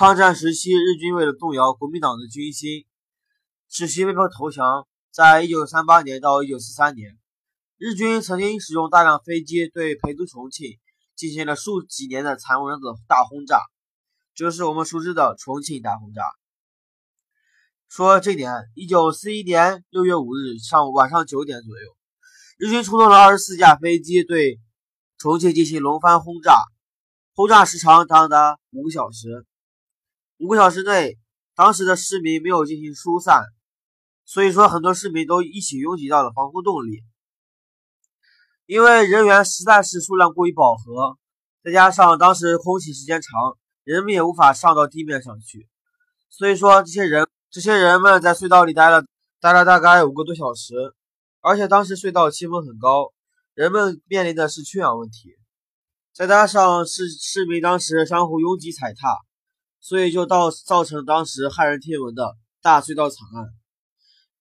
抗战时期，日军为了动摇国民党的军心，使其被迫投降。在一九三八年到一九四三年，日军曾经使用大量飞机对陪都重庆进行了数几年的残忍的大轰炸，就是我们熟知的重庆大轰炸。说这点，一九四一年六月五日上午晚上九点左右，日军出动了二十四架飞机对重庆进行轮番轰炸，轰炸时长长达五个小时。五个小时内，当时的市民没有进行疏散，所以说很多市民都一起拥挤到了防空洞里。因为人员实在是数量过于饱和，再加上当时空气时间长，人们也无法上到地面上去，所以说这些人。这些人们在隧道里待了待了大概五个多小时，而且当时隧道气温很高，人们面临的是缺氧问题，再加上市市民当时相互拥挤踩踏，所以就造造成当时骇人听闻的大隧道惨案。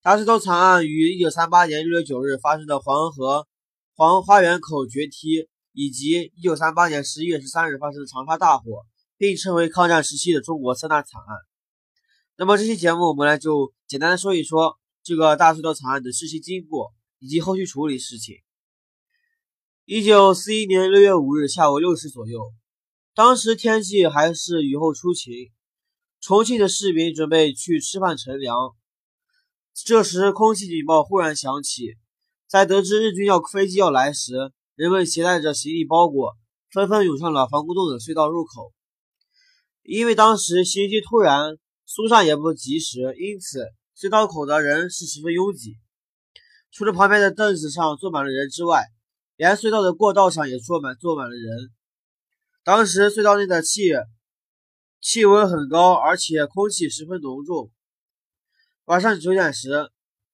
大隧道惨案于一九三八年六月九日发生的黄河黄花园口决堤，以及一九三八年十一月十三日发生的长沙大火，并称为抗战时期的中国三大惨案。那么这期节目我们来就简单的说一说这个大隧道惨案的事情经过以及后续处理事情。一九四一年六月五日下午六时左右，当时天气还是雨后初晴，重庆的市民准备去吃饭乘凉。这时空气警报忽然响起，在得知日军要飞机要来时，人们携带着行李包裹，纷纷涌上了防空洞的隧道入口。因为当时袭击突然。疏散也不及时，因此隧道口的人是十分拥挤。除了旁边的凳子上坐满了人之外，连隧道的过道上也坐满坐满了人。当时隧道内的气气温很高，而且空气十分浓重。晚上九点时，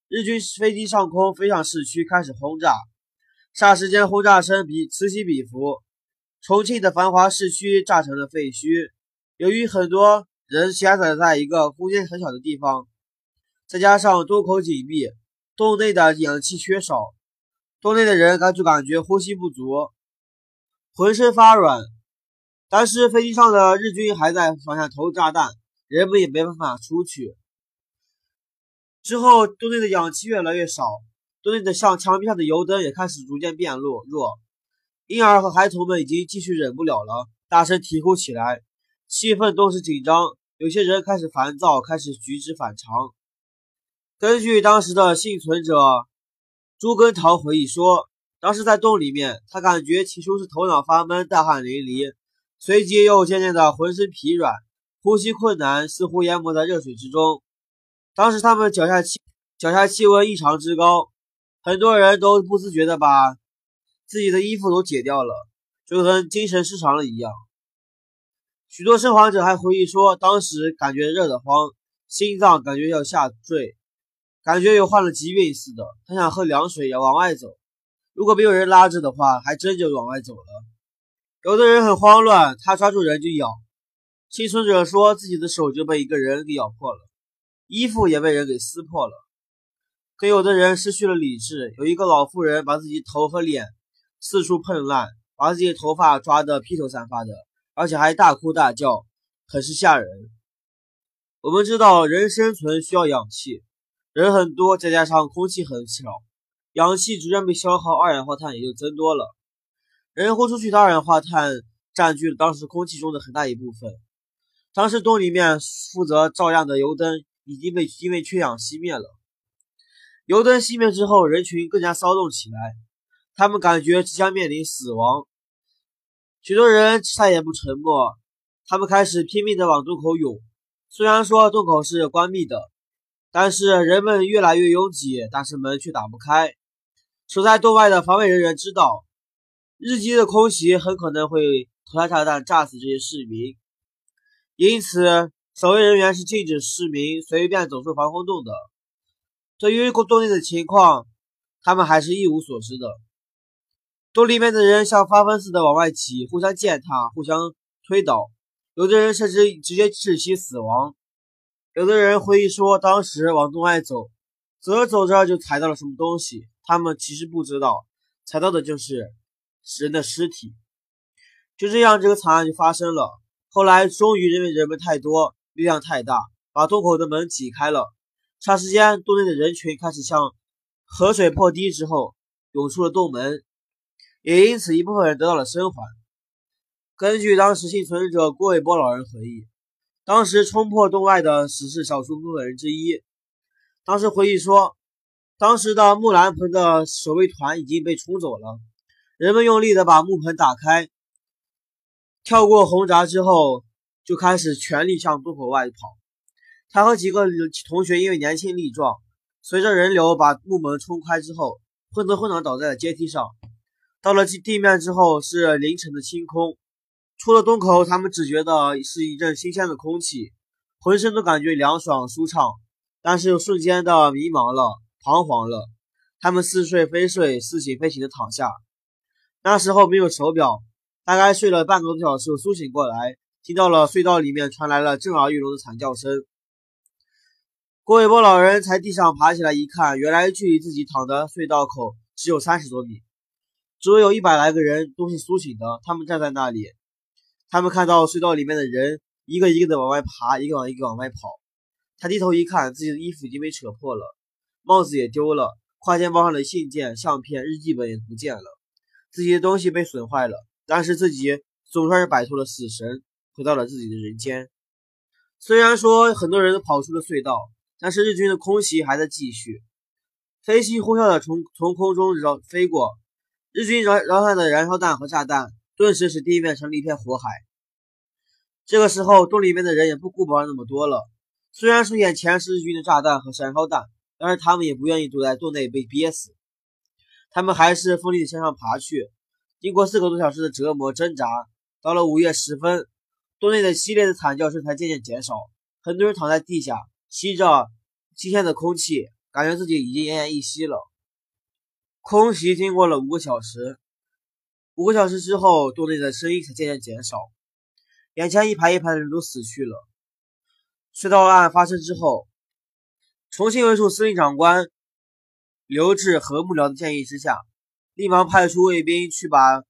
日军飞机上空飞向市区，开始轰炸。霎时间，轰炸声比此起彼伏，重庆的繁华市区炸成了废墟。由于很多。人狭窄在一个空间很小的地方，再加上洞口紧闭，洞内的氧气缺少，洞内的人感就感觉呼吸不足，浑身发软。但是飞机上的日军还在往下投炸弹，人们也没办法出去。之后，洞内的氧气越来越少，洞内的像墙壁上的油灯也开始逐渐变弱弱。婴儿和孩童们已经继续忍不了了，大声啼哭起来。气氛顿时紧张，有些人开始烦躁，开始举止反常。根据当时的幸存者朱根桃回忆说，当时在洞里面，他感觉起初是头脑发闷、大汗淋漓，随即又渐渐的浑身疲软、呼吸困难，似乎淹没在热水之中。当时他们脚下气脚下气温异常之高，很多人都不自觉的把自己的衣服都解掉了，就跟精神失常了一样。许多生还者还回忆说，当时感觉热得慌，心脏感觉要下坠，感觉有患了疾病似的。他想喝凉水，要往外走，如果没有人拉着的话，还真就往外走了。有的人很慌乱，他抓住人就咬。幸存者说自己的手就被一个人给咬破了，衣服也被人给撕破了。可有的人失去了理智，有一个老妇人把自己头和脸四处碰烂，把自己的头发抓得披头散发的。而且还大哭大叫，很是吓人。我们知道，人生存需要氧气，人很多，再加上空气很少，氧气逐渐被消耗，二氧化碳也就增多了。人呼出去的二氧化碳占据了当时空气中的很大一部分。当时洞里面负责照亮的油灯已经被因为缺氧熄灭了。油灯熄灭之后，人群更加骚动起来，他们感觉即将面临死亡。许多人再也不沉默，他们开始拼命地往洞口涌。虽然说洞口是关闭的，但是人们越来越拥挤，但是门却打不开。守在洞外的防卫人员知道，日机的空袭很可能会投下炸弹炸死这些市民，因此守卫人员是禁止市民随便走出防空洞的。对于洞内的情况，他们还是一无所知的。洞里面的人像发疯似的往外挤，互相践踏，互相推倒，有的人甚至直接窒息死亡。有的人回忆说，当时往洞外走，走着走着就踩到了什么东西，他们其实不知道，踩到的就是人的尸体。就这样，这个惨案就发生了。后来终于因为人们太多，力量太大，把洞口的门挤开了。霎时间，洞内的人群开始像河水破堤之后涌出了洞门，也因此一部分人得到了生还。根据当时幸存者郭伟波老人回忆，当时冲破洞外的只是少数部分人之一。当时回忆说，当时的木兰盆的守卫团已经被冲走了，人们用力的把木盆打开，跳过红闸之后，就开始全力向洞口外跑。他和几个同学因为年轻力壮，随着人流把木门冲开之后，昏头昏脑倒在了阶梯上。到了地面之后，是凌晨的清空。出了洞口，他们只觉得是一阵新鲜的空气，浑身都感觉凉爽舒畅，但是又瞬间的迷茫了、彷徨了。他们似睡非睡、似醒非醒的躺下。那时候没有手表，大概睡了半个多小时，苏醒过来，听到了隧道里面传来了震耳欲聋的惨叫声。郭伟波老人才地上爬起来一看，原来距离自己躺的隧道口只有三十多米，周围有一百来个人都是苏醒的，他们站在那里。他们看到隧道里面的人一个一个的往外爬，一个往一个往外跑。他低头一看，自己的衣服已经被扯破了，帽子也丢了，挎肩包上的信件、相片、日记本也不见了，自己的东西被损坏了。但是自己总算是摆脱了死神，回到了自己的人间。虽然说很多人都跑出了隧道，但是日军的空袭还在继续，飞机呼啸的从从空中绕飞过，日军燃燃放的燃烧弹和炸弹。顿时使地面成了一片火海。这个时候，洞里面的人也不顾不上那么多了。虽然说眼前是日军的炸弹和燃烧弹，但是他们也不愿意躲在洞内被憋死。他们还是奋力向上爬去。经过四个多小时的折磨挣扎，到了午夜时分，洞内的激烈的惨叫声才渐渐减少。很多人躺在地下，吸着新鲜的空气，感觉自己已经奄奄一息了。空袭经过了五个小时。五个小时之后，洞内的声音才渐渐减少。眼前一排一排的人都死去了。隧道案发生之后，重庆卫戍司令长官刘志和幕僚的建议之下，立马派出卫兵去把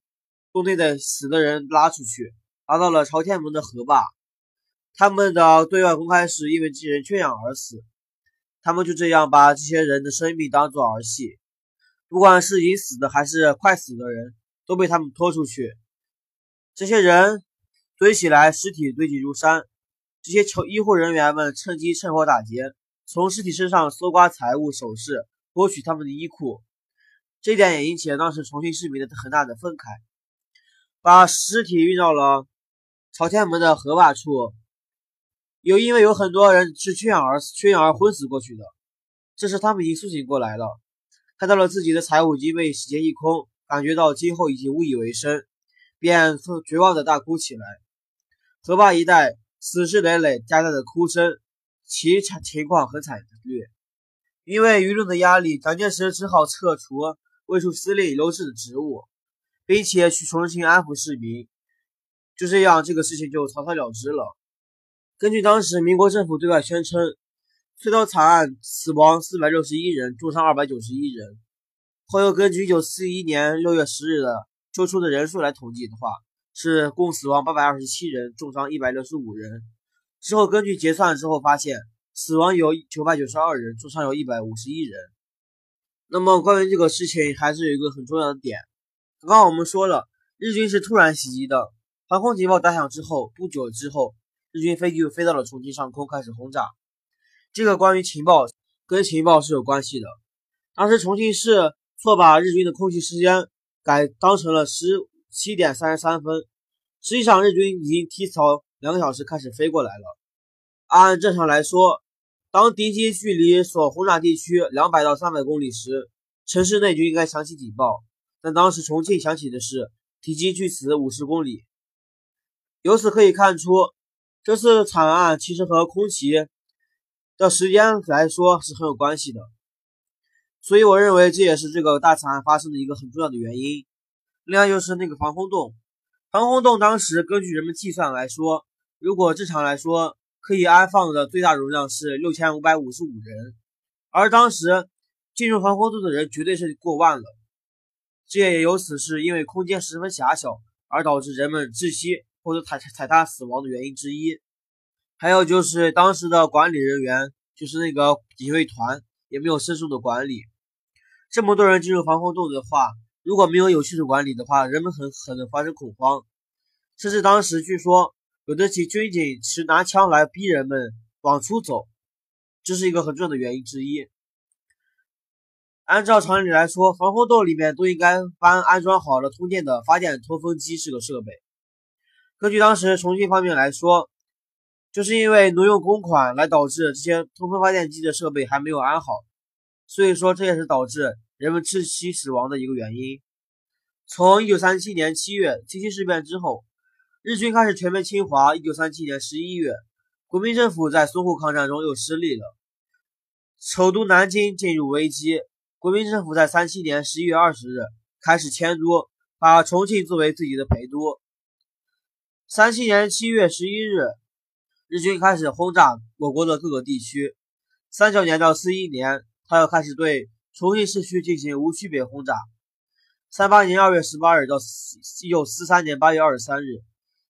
洞内的死的人拉出去，拉到了朝天门的河坝。他们的对外公开是因为这些人缺氧而死。他们就这样把这些人的生命当作儿戏，不管是已死的还是快死的人。都被他们拖出去，这些人堆起来，尸体堆积如山。这些求医护人员们趁机趁火打劫，从尸体身上搜刮财物、首饰，剥取他们的衣裤。这点也引起了当时重庆市民的很大的愤慨。把尸体运到了朝天门的河坝处，有因为有很多人是缺氧而缺氧而昏死过去的。这时他们已经苏醒过来了，看到了自己的财物已经被洗劫一空。感觉到今后已经无以为生，便绝望的大哭起来。河坝一带死尸累累，夹杂着哭声，其情况很惨烈。因为舆论的压力，蒋介石只好撤除卫戍司令刘志的职务，并且去重庆安抚市民。就这样，这个事情就草草了之了。根据当时民国政府对外宣称，隧道惨案死亡四百六十一人，重伤二百九十一人。后又根据一九四一年六月十日的救出的人数来统计的话，是共死亡八百二十七人，重伤一百六十五人。之后根据结算之后发现，死亡有九百九十二人，重伤有一百五十一人。那么关于这个事情，还是有一个很重要的点。刚刚我们说了，日军是突然袭击的，防空警报打响之后，不久之后，日军飞机就飞到了重庆上空，开始轰炸。这个关于情报跟情报是有关系的。当时重庆市。错把日军的空袭时间改当成了十七点三十三分，实际上日军已经提早两个小时开始飞过来了。按正常来说，当敌机距离所轰炸地区两百到三百公里时，城市内就应该响起警报。但当时重庆响起的是敌机距此五十公里。由此可以看出，这次惨案其实和空袭的时间来说是很有关系的。所以我认为这也是这个大惨案发生的一个很重要的原因。另外就是那个防空洞，防空洞当时根据人们计算来说，如果正常来说可以安放的最大容量是六千五百五十五人，而当时进入防空洞的人绝对是过万了。这也由此是因为空间十分狭小而导致人们窒息或者踩踩踏死亡的原因之一。还有就是当时的管理人员，就是那个警卫团也没有深入的管理。这么多人进入防空洞的话，如果没有有系统管理的话，人们很可能发生恐慌，甚至当时据说有的其军警持拿枪来逼人们往出走，这是一个很重要的原因之一。按照常理来说，防空洞里面都应该安安装好了通电的发电通风机这个设备。根据当时重庆方面来说，就是因为挪用公款来导致这些通风发电机的设备还没有安好，所以说这也是导致人们窒息死亡的一个原因。从一九三七年七月七七事变之后，日军开始全面侵华。一九三七年十一月，国民政府在淞沪抗战中又失利了，首都南京进入危机。国民政府在三七年十一月二十日开始迁都，把重庆作为自己的陪都。三七年七月十一日，日军开始轰炸我国的各个地区。三九年到四一年，他又开始对重庆市区进行无区别轰炸。三八年二月十八日到一九四三年八月二十三日，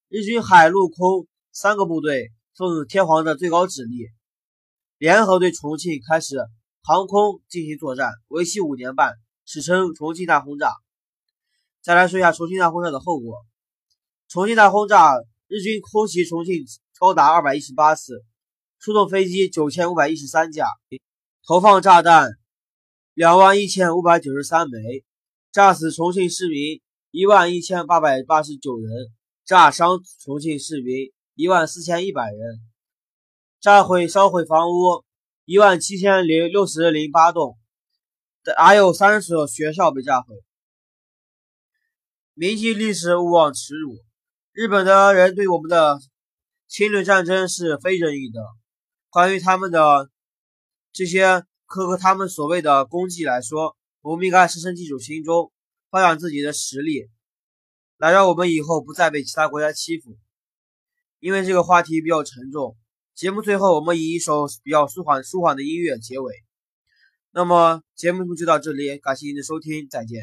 日军海陆空三个部队奉天皇的最高指令，联合对重庆开始。航空进行作战，为期五年半，史称重庆大轰炸。再来说一下重庆大轰炸的后果。重庆大轰炸，日军空袭重庆高达二百一十八次，出动飞机九千五百一十三架，投放炸弹两万一千五百九十三枚，炸死重庆市民一万一千八百八十九人，炸伤重庆市民一万四千一百人，炸毁烧毁房屋。一万七千零六十零八栋，还有三所学校被炸毁。铭记历史，勿忘耻辱。日本的人对我们的侵略战争是非正义的。关于他们的这些科和他们所谓的功绩来说，我们应该深深记住心中，发扬自己的实力，来让我们以后不再被其他国家欺负。因为这个话题比较沉重。节目最后，我们以一首比较舒缓、舒缓的音乐结尾。那么，节目就到这里，感谢您的收听，再见。